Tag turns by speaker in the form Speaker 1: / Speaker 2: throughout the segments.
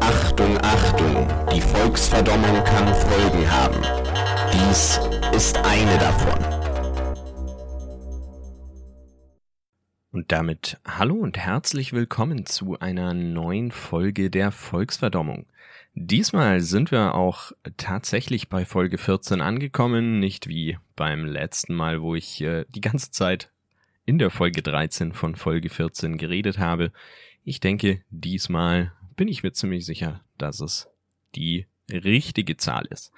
Speaker 1: Achtung, Achtung, die Volksverdommung kann Folgen haben. Dies ist eine davon. Damit hallo und herzlich willkommen zu einer neuen Folge der Volksverdommung. Diesmal sind wir auch tatsächlich bei Folge 14 angekommen, nicht wie beim letzten Mal, wo ich äh, die ganze Zeit in der Folge 13 von Folge 14 geredet habe. Ich denke, diesmal bin ich mir ziemlich sicher, dass es die richtige Zahl ist.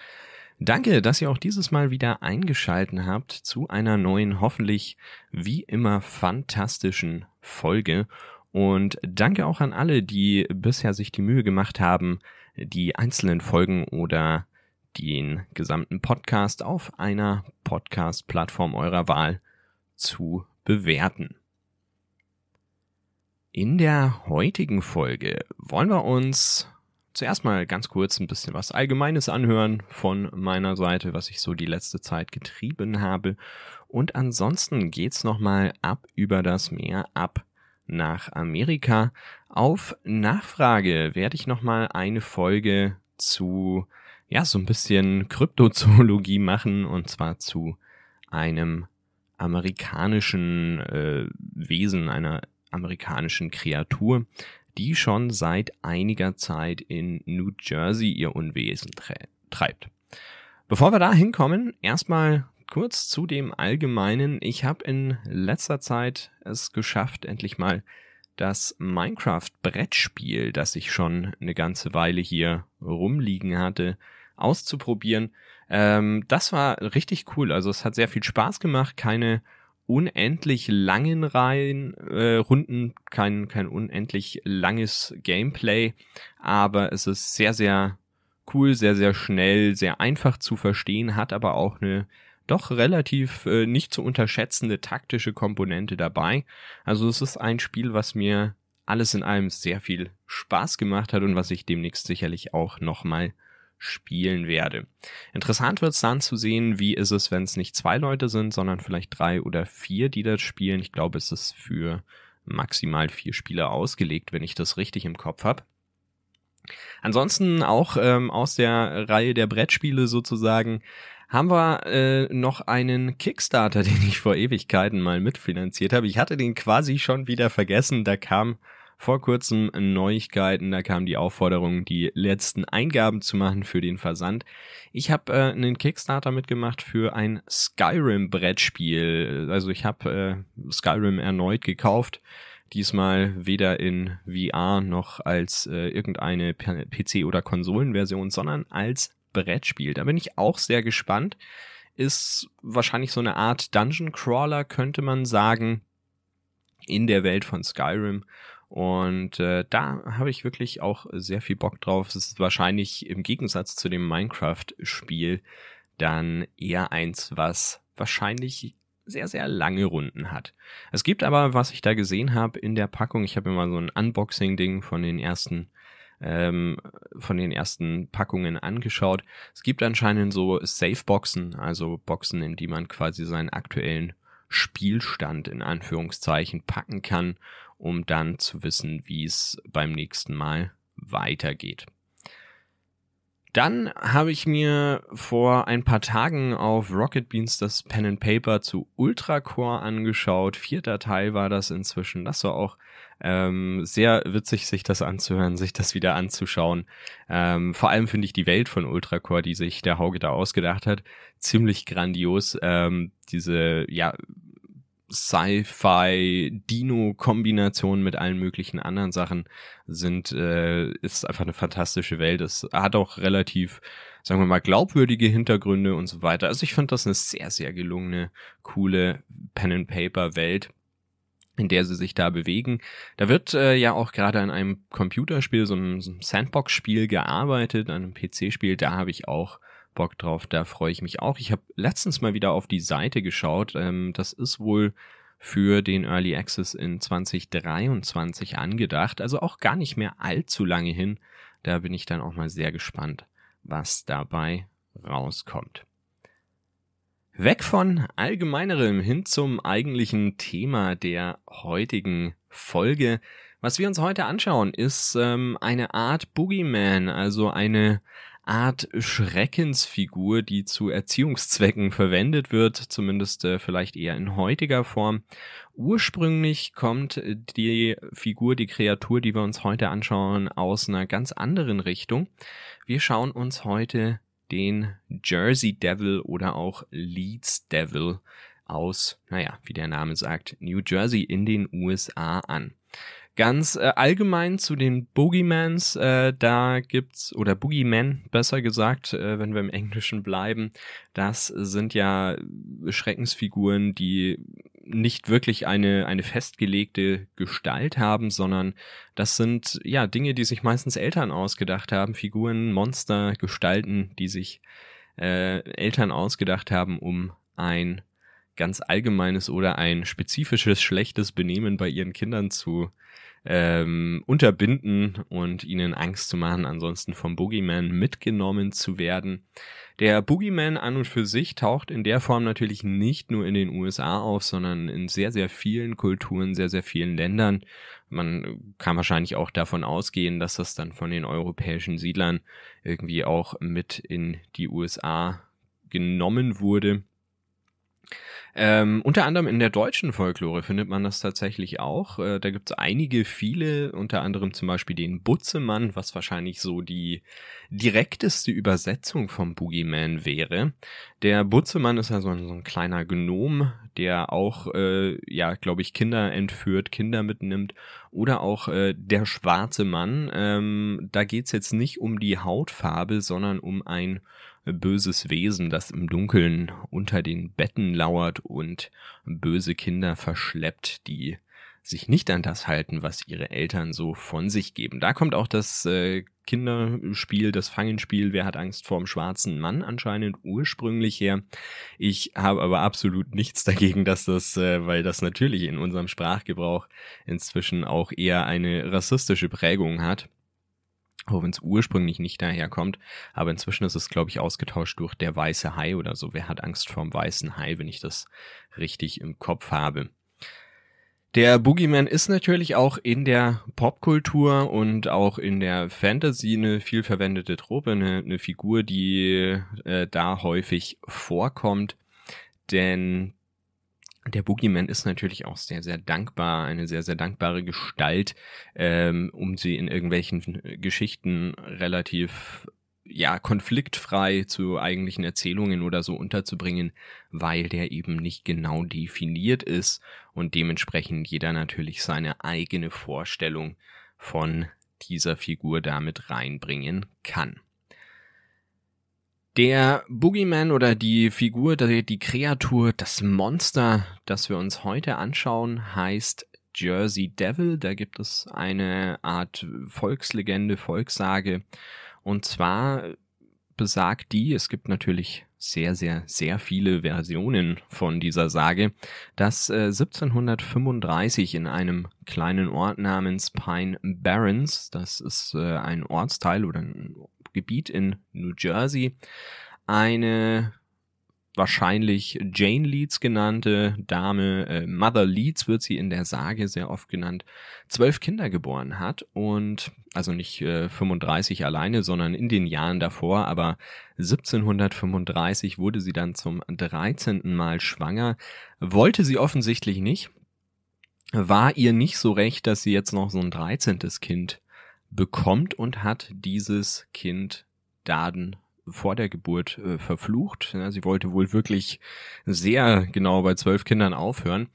Speaker 1: Danke, dass ihr auch dieses Mal wieder eingeschalten habt zu einer neuen, hoffentlich wie immer fantastischen Folge. Und danke auch an alle, die bisher sich die Mühe gemacht haben, die einzelnen Folgen oder den gesamten Podcast auf einer Podcast-Plattform eurer Wahl zu bewerten. In der heutigen Folge wollen wir uns zuerst mal ganz kurz ein bisschen was Allgemeines anhören von meiner Seite, was ich so die letzte Zeit getrieben habe. Und ansonsten geht's nochmal ab über das Meer, ab nach Amerika. Auf Nachfrage werde ich nochmal eine Folge zu, ja, so ein bisschen Kryptozoologie machen und zwar zu einem amerikanischen äh, Wesen, einer amerikanischen Kreatur, die schon seit einiger Zeit in New Jersey ihr Unwesen treibt. Bevor wir da hinkommen, erstmal kurz zu dem Allgemeinen. Ich habe in letzter Zeit es geschafft, endlich mal das Minecraft-Brettspiel, das ich schon eine ganze Weile hier rumliegen hatte, auszuprobieren. Ähm, das war richtig cool. Also es hat sehr viel Spaß gemacht. Keine unendlich langen Reihen, äh, Runden, kein, kein unendlich langes Gameplay, aber es ist sehr, sehr cool, sehr, sehr schnell, sehr einfach zu verstehen, hat aber auch eine doch relativ äh, nicht zu unterschätzende taktische Komponente dabei. Also es ist ein Spiel, was mir alles in allem sehr viel Spaß gemacht hat und was ich demnächst sicherlich auch nochmal spielen werde. Interessant wird es dann zu sehen, wie ist es, wenn es nicht zwei Leute sind, sondern vielleicht drei oder vier, die das spielen. Ich glaube, es ist für maximal vier Spieler ausgelegt, wenn ich das richtig im Kopf habe. Ansonsten auch ähm, aus der Reihe der Brettspiele sozusagen haben wir äh, noch einen Kickstarter, den ich vor Ewigkeiten mal mitfinanziert habe. Ich hatte den quasi schon wieder vergessen. Da kam vor kurzem Neuigkeiten, da kam die Aufforderung, die letzten Eingaben zu machen für den Versand. Ich habe äh, einen Kickstarter mitgemacht für ein Skyrim-Brettspiel. Also ich habe äh, Skyrim erneut gekauft. Diesmal weder in VR noch als äh, irgendeine PC- oder Konsolenversion, sondern als Brettspiel. Da bin ich auch sehr gespannt. Ist wahrscheinlich so eine Art Dungeon Crawler, könnte man sagen, in der Welt von Skyrim. Und äh, da habe ich wirklich auch sehr viel Bock drauf. Es ist wahrscheinlich im Gegensatz zu dem Minecraft-Spiel dann eher eins, was wahrscheinlich sehr, sehr lange Runden hat. Es gibt aber, was ich da gesehen habe in der Packung, ich habe mir mal so ein Unboxing-Ding von den ersten ähm, von den ersten Packungen angeschaut. Es gibt anscheinend so Safe-Boxen, also Boxen, in die man quasi seinen aktuellen Spielstand in Anführungszeichen packen kann um dann zu wissen, wie es beim nächsten Mal weitergeht. Dann habe ich mir vor ein paar Tagen auf Rocket Beans das Pen and Paper zu Ultracore angeschaut. Vierter Teil war das inzwischen. Das war auch ähm, sehr witzig, sich das anzuhören, sich das wieder anzuschauen. Ähm, vor allem finde ich die Welt von Ultracore, die sich der Hauge da ausgedacht hat, ziemlich grandios. Ähm, diese ja Sci-Fi-Dino-Kombination mit allen möglichen anderen Sachen sind, äh, ist einfach eine fantastische Welt. Es hat auch relativ, sagen wir mal, glaubwürdige Hintergründe und so weiter. Also ich finde das eine sehr, sehr gelungene, coole Pen-and-Paper-Welt in der sie sich da bewegen. Da wird äh, ja auch gerade an einem Computerspiel, so einem, so einem Sandbox-Spiel gearbeitet, an einem PC-Spiel. Da habe ich auch Bock drauf, da freue ich mich auch. Ich habe letztens mal wieder auf die Seite geschaut. Ähm, das ist wohl für den Early Access in 2023 angedacht, also auch gar nicht mehr allzu lange hin. Da bin ich dann auch mal sehr gespannt, was dabei rauskommt. Weg von allgemeinerem hin zum eigentlichen Thema der heutigen Folge. Was wir uns heute anschauen, ist ähm, eine Art Boogeyman, also eine Art Schreckensfigur, die zu Erziehungszwecken verwendet wird, zumindest äh, vielleicht eher in heutiger Form. Ursprünglich kommt die Figur, die Kreatur, die wir uns heute anschauen, aus einer ganz anderen Richtung. Wir schauen uns heute den Jersey Devil oder auch Leeds Devil aus, naja, wie der Name sagt, New Jersey in den USA an. Ganz äh, allgemein zu den Boogeymans, äh, da gibt's, oder Boogeyman besser gesagt, äh, wenn wir im Englischen bleiben, das sind ja Schreckensfiguren, die nicht wirklich eine, eine festgelegte Gestalt haben, sondern das sind ja Dinge, die sich meistens Eltern ausgedacht haben, Figuren, Monster, Gestalten, die sich äh, Eltern ausgedacht haben, um ein ganz allgemeines oder ein spezifisches schlechtes Benehmen bei ihren Kindern zu ähm, unterbinden und ihnen Angst zu machen, ansonsten vom Boogeyman mitgenommen zu werden. Der Boogeyman an und für sich taucht in der Form natürlich nicht nur in den USA auf, sondern in sehr, sehr vielen Kulturen, sehr, sehr vielen Ländern. Man kann wahrscheinlich auch davon ausgehen, dass das dann von den europäischen Siedlern irgendwie auch mit in die USA genommen wurde. Ähm, unter anderem in der deutschen Folklore findet man das tatsächlich auch. Äh, da gibt es einige, viele, unter anderem zum Beispiel den Butzemann, was wahrscheinlich so die direkteste Übersetzung vom Boogeyman wäre. Der Butzemann ist ja so ein, so ein kleiner Gnom, der auch, äh, ja, glaube ich, Kinder entführt, Kinder mitnimmt. Oder auch äh, der schwarze Mann. Ähm, da geht's jetzt nicht um die Hautfarbe, sondern um ein böses Wesen, das im Dunkeln unter den Betten lauert und böse Kinder verschleppt, die sich nicht an das halten, was ihre Eltern so von sich geben. Da kommt auch das äh, Kinderspiel, das Fangenspiel, wer hat Angst vorm schwarzen Mann anscheinend ursprünglich her. Ich habe aber absolut nichts dagegen, dass das, äh, weil das natürlich in unserem Sprachgebrauch inzwischen auch eher eine rassistische Prägung hat auch wenn es ursprünglich nicht daherkommt. Aber inzwischen ist es, glaube ich, ausgetauscht durch der weiße Hai oder so. Wer hat Angst vorm weißen Hai, wenn ich das richtig im Kopf habe? Der Boogeyman ist natürlich auch in der Popkultur und auch in der Fantasy eine viel verwendete Trope, eine, eine Figur, die äh, da häufig vorkommt. Denn der Boogeyman ist natürlich auch sehr, sehr dankbar, eine sehr, sehr dankbare Gestalt, ähm, um sie in irgendwelchen Geschichten relativ ja, konfliktfrei zu eigentlichen Erzählungen oder so unterzubringen, weil der eben nicht genau definiert ist und dementsprechend jeder natürlich seine eigene Vorstellung von dieser Figur damit reinbringen kann. Der Boogeyman oder die Figur, die Kreatur, das Monster, das wir uns heute anschauen, heißt Jersey Devil. Da gibt es eine Art Volkslegende, Volkssage. Und zwar besagt die, es gibt natürlich sehr, sehr, sehr viele Versionen von dieser Sage, dass äh, 1735 in einem kleinen Ort namens Pine Barrens, das ist äh, ein Ortsteil oder ein Gebiet in New Jersey eine wahrscheinlich Jane Leeds genannte Dame, äh, Mother Leeds wird sie in der Sage sehr oft genannt, zwölf Kinder geboren hat und also nicht äh, 35 alleine, sondern in den Jahren davor, aber 1735 wurde sie dann zum 13. Mal schwanger, wollte sie offensichtlich nicht, war ihr nicht so recht, dass sie jetzt noch so ein 13. Kind bekommt und hat dieses Kind Daden vor der Geburt äh, verflucht. Ja, sie wollte wohl wirklich sehr genau bei zwölf Kindern aufhören.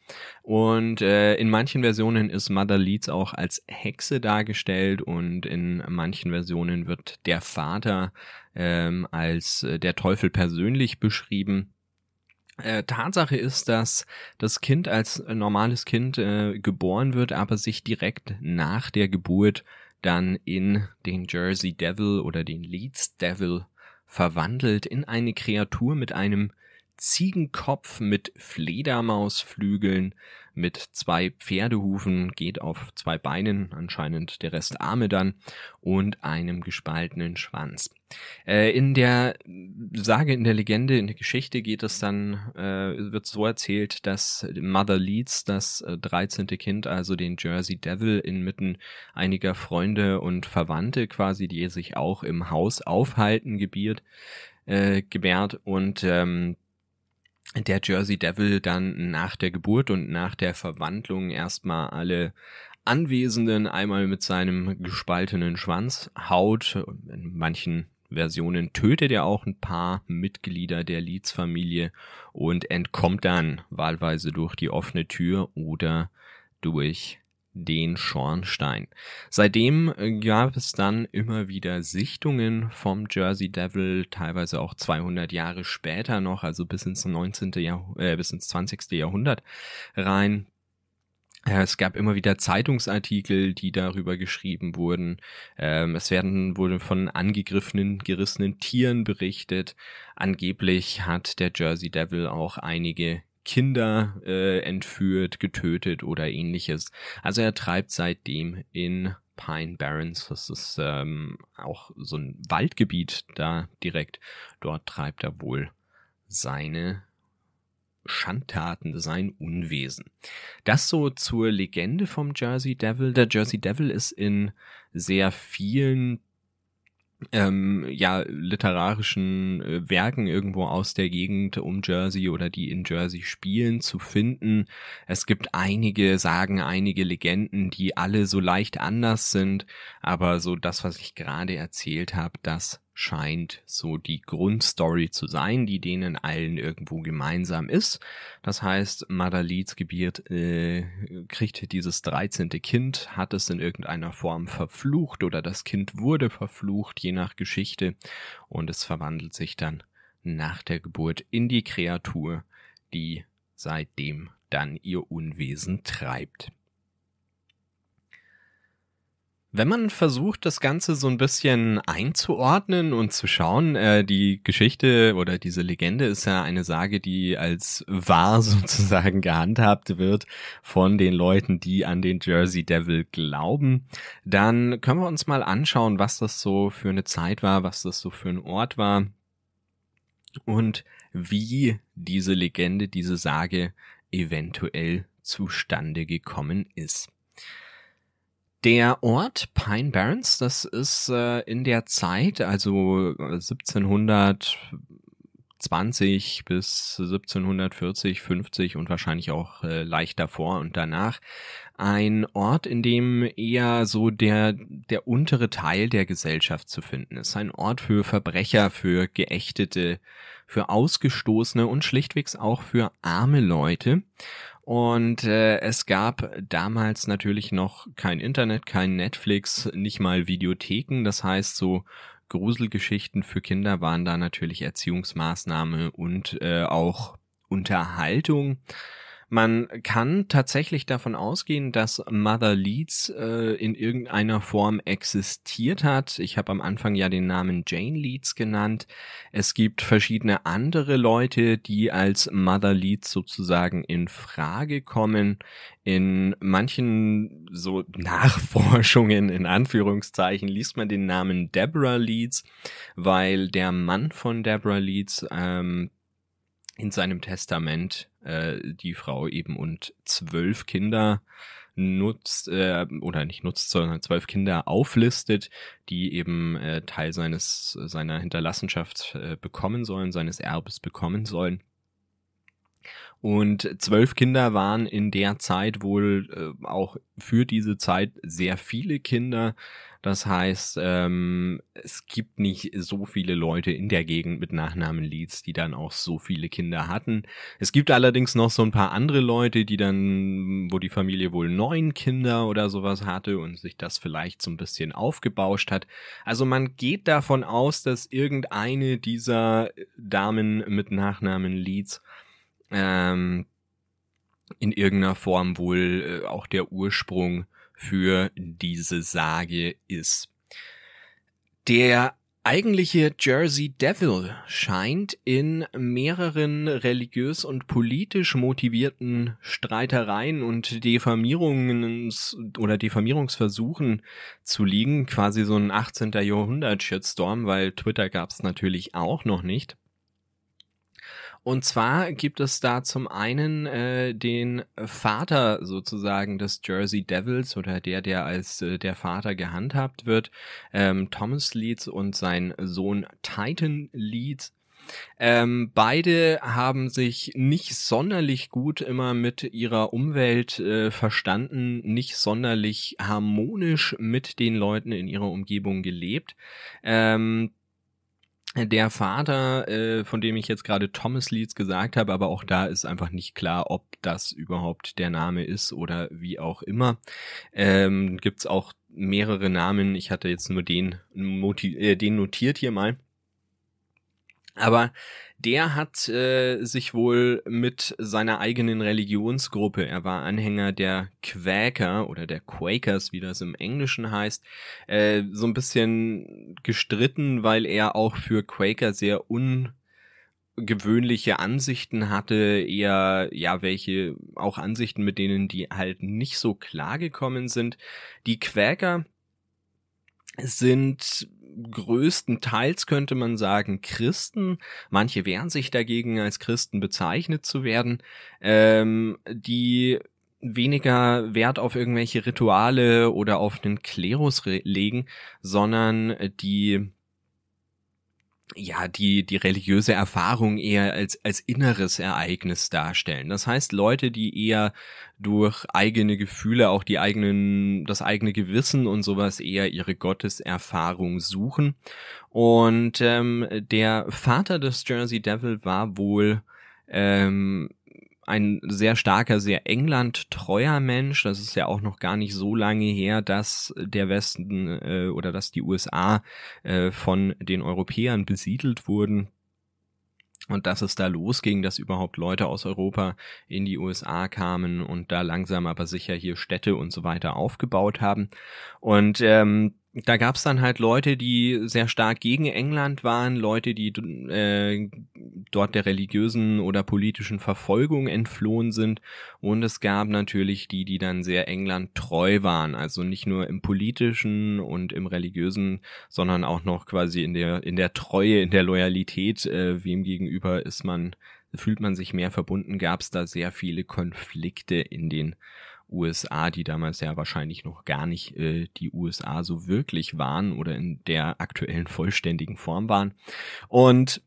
Speaker 1: Und äh, in manchen Versionen ist Mother Leeds auch als Hexe dargestellt und in manchen Versionen wird der Vater ähm, als äh, der Teufel persönlich beschrieben. Äh, Tatsache ist, dass das Kind als normales Kind äh, geboren wird, aber sich direkt nach der Geburt dann in den Jersey Devil oder den Leeds Devil verwandelt in eine Kreatur mit einem Ziegenkopf mit Fledermausflügeln, mit zwei Pferdehufen, geht auf zwei Beinen, anscheinend der Rest Arme dann, und einem gespaltenen Schwanz. Äh, in der Sage, in der Legende, in der Geschichte geht es dann, äh, wird so erzählt, dass Mother Leeds, das äh, 13. Kind, also den Jersey Devil, inmitten einiger Freunde und Verwandte quasi, die sich auch im Haus aufhalten, gebiert, äh, gebärt und ähm, der Jersey Devil dann nach der Geburt und nach der Verwandlung erstmal alle Anwesenden einmal mit seinem gespaltenen Schwanz haut. In manchen Versionen tötet er auch ein paar Mitglieder der Leeds-Familie und entkommt dann wahlweise durch die offene Tür oder durch den Schornstein. Seitdem äh, gab es dann immer wieder Sichtungen vom Jersey Devil, teilweise auch 200 Jahre später noch, also bis ins 19. Jahr, äh, bis ins 20. Jahrhundert rein. Äh, es gab immer wieder Zeitungsartikel, die darüber geschrieben wurden. Ähm, es werden wurde von angegriffenen, gerissenen Tieren berichtet. Angeblich hat der Jersey Devil auch einige Kinder äh, entführt, getötet oder ähnliches. Also er treibt seitdem in Pine Barrens, das ist ähm, auch so ein Waldgebiet da direkt. Dort treibt er wohl seine Schandtaten, sein Unwesen. Das so zur Legende vom Jersey Devil. Der Jersey Devil ist in sehr vielen ähm, ja, literarischen äh, Werken irgendwo aus der Gegend um Jersey oder die in Jersey spielen zu finden. Es gibt einige Sagen, einige Legenden, die alle so leicht anders sind, aber so das, was ich gerade erzählt habe, das scheint so die Grundstory zu sein, die denen allen irgendwo gemeinsam ist. Das heißt, Madalids Gebiet äh, kriegt dieses 13. Kind, hat es in irgendeiner Form verflucht oder das Kind wurde verflucht, je nach Geschichte, und es verwandelt sich dann nach der Geburt in die Kreatur, die seitdem dann ihr Unwesen treibt. Wenn man versucht, das Ganze so ein bisschen einzuordnen und zu schauen, äh, die Geschichte oder diese Legende ist ja eine Sage, die als wahr sozusagen gehandhabt wird von den Leuten, die an den Jersey Devil glauben, dann können wir uns mal anschauen, was das so für eine Zeit war, was das so für ein Ort war und wie diese Legende, diese Sage eventuell zustande gekommen ist. Der Ort Pine Barrens, das ist äh, in der Zeit, also 1720 bis 1740, 50 und wahrscheinlich auch äh, leicht davor und danach, ein Ort, in dem eher so der, der untere Teil der Gesellschaft zu finden ist. Ein Ort für Verbrecher, für Geächtete, für Ausgestoßene und schlichtwegs auch für arme Leute. Und äh, es gab damals natürlich noch kein Internet, kein Netflix, nicht mal Videotheken. Das heißt, so Gruselgeschichten für Kinder waren da natürlich Erziehungsmaßnahme und äh, auch Unterhaltung. Man kann tatsächlich davon ausgehen, dass Mother Leeds äh, in irgendeiner Form existiert hat. Ich habe am Anfang ja den Namen Jane Leeds genannt. Es gibt verschiedene andere Leute, die als Mother Leeds sozusagen in Frage kommen. In manchen so Nachforschungen in Anführungszeichen liest man den Namen Deborah Leeds, weil der Mann von Deborah Leeds ähm, in seinem Testament äh, die Frau eben und zwölf Kinder nutzt äh, oder nicht nutzt, sondern zwölf Kinder auflistet, die eben äh, Teil seines seiner Hinterlassenschaft äh, bekommen sollen, seines Erbes bekommen sollen. Und zwölf Kinder waren in der Zeit wohl äh, auch für diese Zeit sehr viele Kinder. Das heißt, ähm, es gibt nicht so viele Leute in der Gegend mit Nachnamen Leeds, die dann auch so viele Kinder hatten. Es gibt allerdings noch so ein paar andere Leute, die dann, wo die Familie wohl neun Kinder oder sowas hatte und sich das vielleicht so ein bisschen aufgebauscht hat. Also man geht davon aus, dass irgendeine dieser Damen mit Nachnamen Leeds ähm, in irgendeiner Form wohl äh, auch der Ursprung für diese Sage ist. Der eigentliche Jersey Devil scheint in mehreren religiös und politisch motivierten Streitereien und Diffamierungen oder Diffamierungsversuchen zu liegen, quasi so ein 18. Jahrhundert Shitstorm, weil Twitter gab's natürlich auch noch nicht. Und zwar gibt es da zum einen äh, den Vater sozusagen des Jersey Devils oder der, der als äh, der Vater gehandhabt wird, ähm, Thomas Leeds und sein Sohn Titan Leeds. Ähm, beide haben sich nicht sonderlich gut immer mit ihrer Umwelt äh, verstanden, nicht sonderlich harmonisch mit den Leuten in ihrer Umgebung gelebt. Ähm, der Vater, äh, von dem ich jetzt gerade Thomas Leeds gesagt habe, aber auch da ist einfach nicht klar, ob das überhaupt der Name ist oder wie auch immer. Ähm, Gibt auch mehrere Namen. Ich hatte jetzt nur den, äh, den notiert hier mal. Aber der hat äh, sich wohl mit seiner eigenen Religionsgruppe, er war Anhänger der Quäker oder der Quakers, wie das im Englischen heißt, äh, so ein bisschen gestritten, weil er auch für Quaker sehr ungewöhnliche Ansichten hatte, eher ja welche auch Ansichten, mit denen die halt nicht so klar gekommen sind. Die Quäker sind größtenteils könnte man sagen Christen. Manche wehren sich dagegen, als Christen bezeichnet zu werden, ähm, die weniger Wert auf irgendwelche Rituale oder auf den Klerus legen, sondern die ja, die, die religiöse Erfahrung eher als, als inneres Ereignis darstellen. Das heißt, Leute, die eher durch eigene Gefühle, auch die eigenen, das eigene Gewissen und sowas eher ihre Gotteserfahrung suchen. Und ähm, der Vater des Jersey Devil war wohl ähm, ein sehr starker, sehr England-treuer Mensch. Das ist ja auch noch gar nicht so lange her, dass der Westen äh, oder dass die USA äh, von den Europäern besiedelt wurden. Und dass es da losging, dass überhaupt Leute aus Europa in die USA kamen und da langsam aber sicher hier Städte und so weiter aufgebaut haben. Und ähm, da gab's dann halt Leute, die sehr stark gegen England waren, Leute, die äh, dort der religiösen oder politischen Verfolgung entflohen sind. Und es gab natürlich die, die dann sehr England treu waren. Also nicht nur im politischen und im religiösen, sondern auch noch quasi in der, in der Treue, in der Loyalität, äh, wem gegenüber ist man, fühlt man sich mehr verbunden, gab's da sehr viele Konflikte in den USA, die damals ja wahrscheinlich noch gar nicht äh, die USA so wirklich waren oder in der aktuellen vollständigen Form waren. Und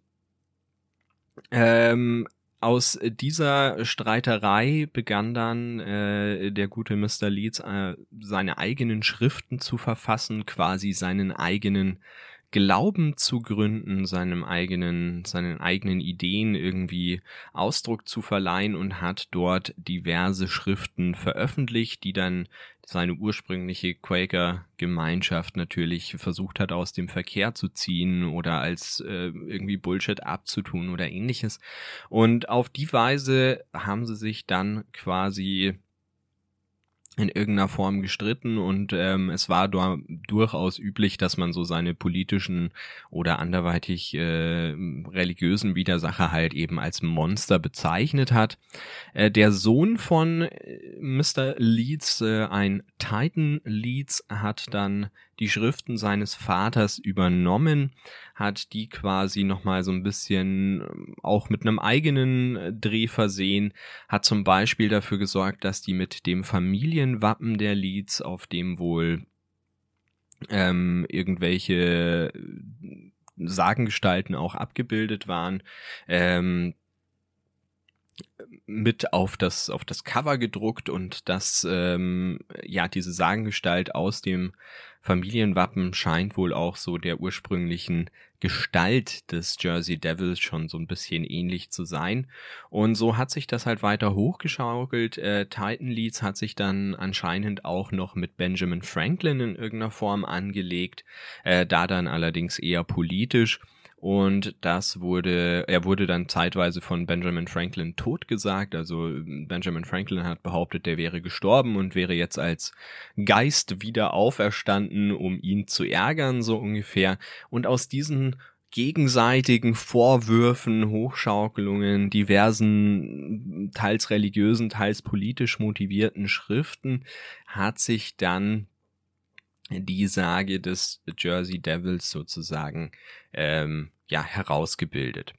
Speaker 1: ähm, aus dieser Streiterei begann dann äh, der gute Mr. Leeds äh, seine eigenen Schriften zu verfassen, quasi seinen eigenen Glauben zu gründen, seinem eigenen, seinen eigenen Ideen irgendwie Ausdruck zu verleihen und hat dort diverse Schriften veröffentlicht, die dann seine ursprüngliche Quaker-Gemeinschaft natürlich versucht hat, aus dem Verkehr zu ziehen oder als äh, irgendwie Bullshit abzutun oder ähnliches. Und auf die Weise haben sie sich dann quasi in irgendeiner Form gestritten und ähm, es war durchaus üblich, dass man so seine politischen oder anderweitig äh, religiösen Widersacher halt eben als Monster bezeichnet hat. Äh, der Sohn von äh, Mr. Leeds, äh, ein Titan Leeds, hat dann die Schriften seines Vaters übernommen, hat die quasi nochmal so ein bisschen ähm, auch mit einem eigenen äh, Dreh versehen, hat zum Beispiel dafür gesorgt, dass die mit dem Familienwappen der Leads, auf dem wohl ähm, irgendwelche äh, Sagengestalten auch abgebildet waren, ähm, mit auf das auf das Cover gedruckt und das ähm, ja diese Sagengestalt aus dem Familienwappen scheint wohl auch so der ursprünglichen Gestalt des Jersey Devils schon so ein bisschen ähnlich zu sein. Und so hat sich das halt weiter hochgeschaukelt. Äh, Titan Leeds hat sich dann anscheinend auch noch mit Benjamin Franklin in irgendeiner Form angelegt, äh, da dann allerdings eher politisch. Und das wurde, er wurde dann zeitweise von Benjamin Franklin totgesagt. Also Benjamin Franklin hat behauptet, der wäre gestorben und wäre jetzt als Geist wieder auferstanden, um ihn zu ärgern, so ungefähr. Und aus diesen gegenseitigen Vorwürfen, Hochschaukelungen, diversen teils religiösen, teils politisch motivierten Schriften hat sich dann die Sage des Jersey Devils sozusagen ähm, ja herausgebildet.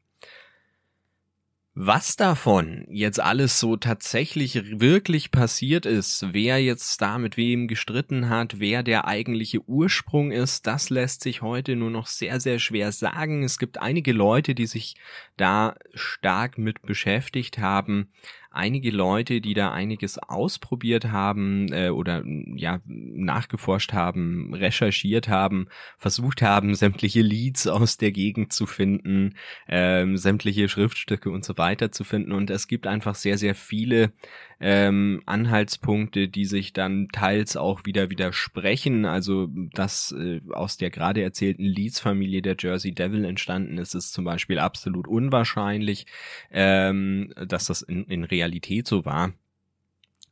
Speaker 1: Was davon jetzt alles so tatsächlich wirklich passiert ist, wer jetzt da mit wem gestritten hat, wer der eigentliche Ursprung ist, das lässt sich heute nur noch sehr, sehr schwer sagen. Es gibt einige Leute, die sich da stark mit beschäftigt haben einige Leute, die da einiges ausprobiert haben äh, oder ja nachgeforscht haben, recherchiert haben, versucht haben, sämtliche Leads aus der Gegend zu finden, ähm, sämtliche Schriftstücke und so weiter zu finden. Und es gibt einfach sehr, sehr viele ähm, Anhaltspunkte, die sich dann teils auch wieder widersprechen. Also, dass äh, aus der gerade erzählten Leeds-Familie der Jersey Devil entstanden ist, ist zum Beispiel absolut unwahrscheinlich, ähm, dass das in, in Realität so war.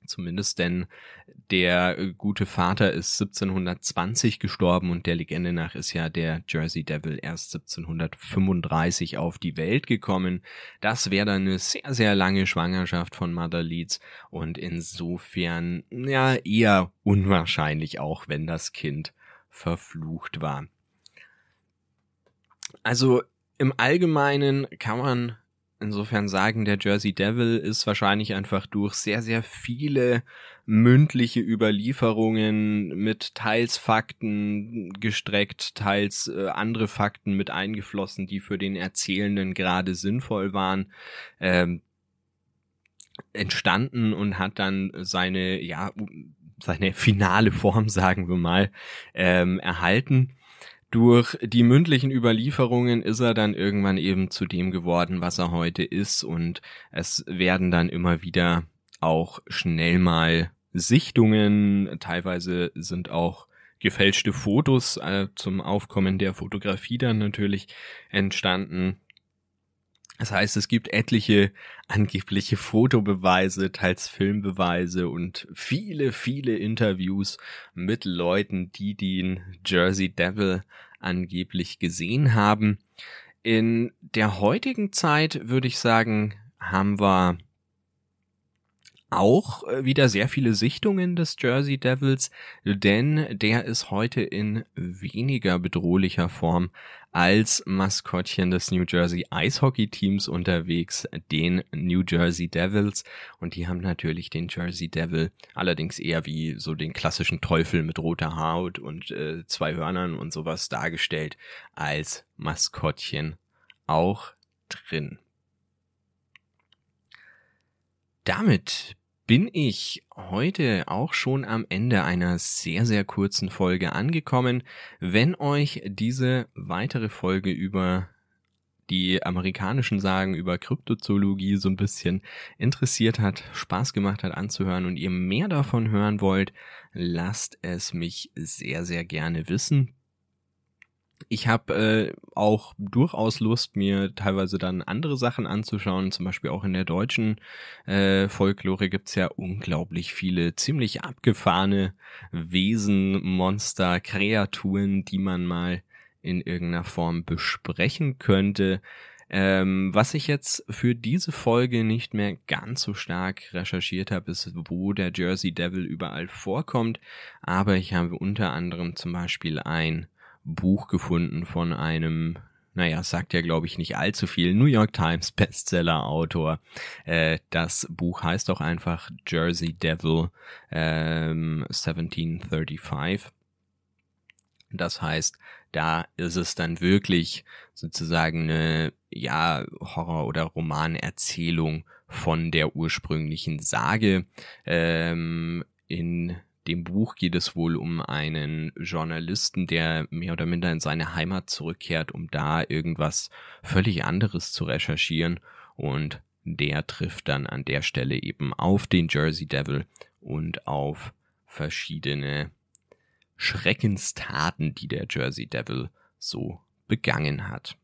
Speaker 1: Zumindest denn der äh, gute Vater ist 1720 gestorben und der Legende nach ist ja der Jersey Devil erst 1735 auf die Welt gekommen. Das wäre dann eine sehr, sehr lange Schwangerschaft von Mother Leeds und insofern ja eher unwahrscheinlich auch, wenn das Kind verflucht war. Also im Allgemeinen kann man insofern sagen, der Jersey Devil ist wahrscheinlich einfach durch sehr, sehr viele mündliche Überlieferungen mit teils Fakten gestreckt, teils äh, andere Fakten mit eingeflossen, die für den Erzählenden gerade sinnvoll waren, ähm, entstanden und hat dann seine, ja, seine finale Form, sagen wir mal, ähm, erhalten durch die mündlichen Überlieferungen ist er dann irgendwann eben zu dem geworden, was er heute ist und es werden dann immer wieder auch schnell mal Sichtungen, teilweise sind auch gefälschte Fotos äh, zum Aufkommen der Fotografie dann natürlich entstanden. Das heißt, es gibt etliche angebliche Fotobeweise, teils Filmbeweise und viele, viele Interviews mit Leuten, die den Jersey Devil angeblich gesehen haben. In der heutigen Zeit würde ich sagen, haben wir auch äh, wieder sehr viele Sichtungen des Jersey Devils, denn der ist heute in weniger bedrohlicher Form als Maskottchen des New Jersey Eishockey Teams unterwegs, den New Jersey Devils. Und die haben natürlich den Jersey Devil allerdings eher wie so den klassischen Teufel mit roter Haut und äh, zwei Hörnern und sowas dargestellt als Maskottchen auch drin. Damit bin ich heute auch schon am Ende einer sehr, sehr kurzen Folge angekommen. Wenn euch diese weitere Folge über die amerikanischen Sagen über Kryptozoologie so ein bisschen interessiert hat, Spaß gemacht hat anzuhören und ihr mehr davon hören wollt, lasst es mich sehr, sehr gerne wissen ich habe äh, auch durchaus Lust, mir teilweise dann andere Sachen anzuschauen. Zum Beispiel auch in der deutschen äh, Folklore gibt's ja unglaublich viele ziemlich abgefahrene Wesen, Monster, Kreaturen, die man mal in irgendeiner Form besprechen könnte. Ähm, was ich jetzt für diese Folge nicht mehr ganz so stark recherchiert habe, ist, wo der Jersey Devil überall vorkommt. Aber ich habe unter anderem zum Beispiel ein Buch gefunden von einem, naja, sagt ja glaube ich nicht allzu viel, New York Times Bestseller-Autor. Äh, das Buch heißt auch einfach Jersey Devil ähm, 1735. Das heißt, da ist es dann wirklich sozusagen eine, ja, Horror- oder Romanerzählung von der ursprünglichen Sage. Ähm, in dem Buch geht es wohl um einen Journalisten, der mehr oder minder in seine Heimat zurückkehrt, um da irgendwas völlig anderes zu recherchieren. Und der trifft dann an der Stelle eben auf den Jersey Devil und auf verschiedene Schreckenstaten, die der Jersey Devil so begangen hat.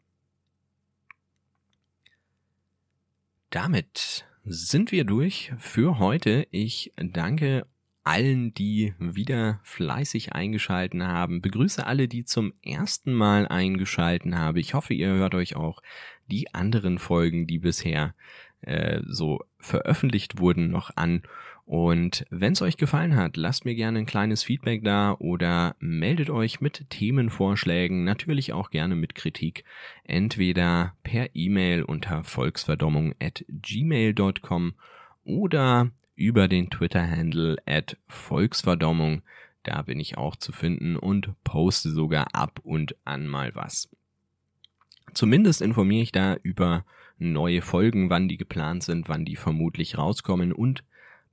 Speaker 1: Damit sind wir durch für heute. Ich danke allen, die wieder fleißig eingeschalten haben. Begrüße alle, die zum ersten Mal eingeschalten haben. Ich hoffe, ihr hört euch auch die anderen Folgen, die bisher äh, so veröffentlicht wurden, noch an. Und wenn es euch gefallen hat, lasst mir gerne ein kleines Feedback da oder meldet euch mit Themenvorschlägen, natürlich auch gerne mit Kritik, entweder per E-Mail unter volksverdommung at gmail.com oder über den Twitter-Handle at Volksverdommung. Da bin ich auch zu finden und poste sogar ab und an mal was. Zumindest informiere ich da über neue Folgen, wann die geplant sind, wann die vermutlich rauskommen und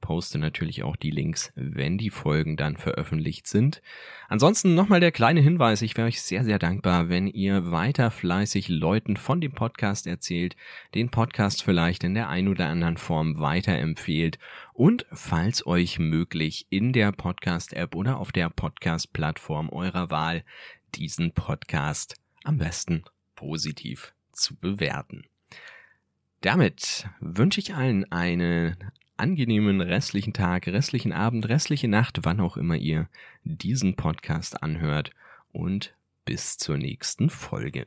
Speaker 1: poste natürlich auch die Links, wenn die Folgen dann veröffentlicht sind. Ansonsten nochmal der kleine Hinweis, ich wäre euch sehr, sehr dankbar, wenn ihr weiter fleißig Leuten von dem Podcast erzählt, den Podcast vielleicht in der ein oder anderen Form weiterempfehlt und falls euch möglich in der Podcast-App oder auf der Podcast-Plattform eurer Wahl diesen Podcast am besten positiv zu bewerten. Damit wünsche ich allen einen angenehmen restlichen Tag, restlichen Abend, restliche Nacht, wann auch immer ihr diesen Podcast anhört und bis zur nächsten Folge.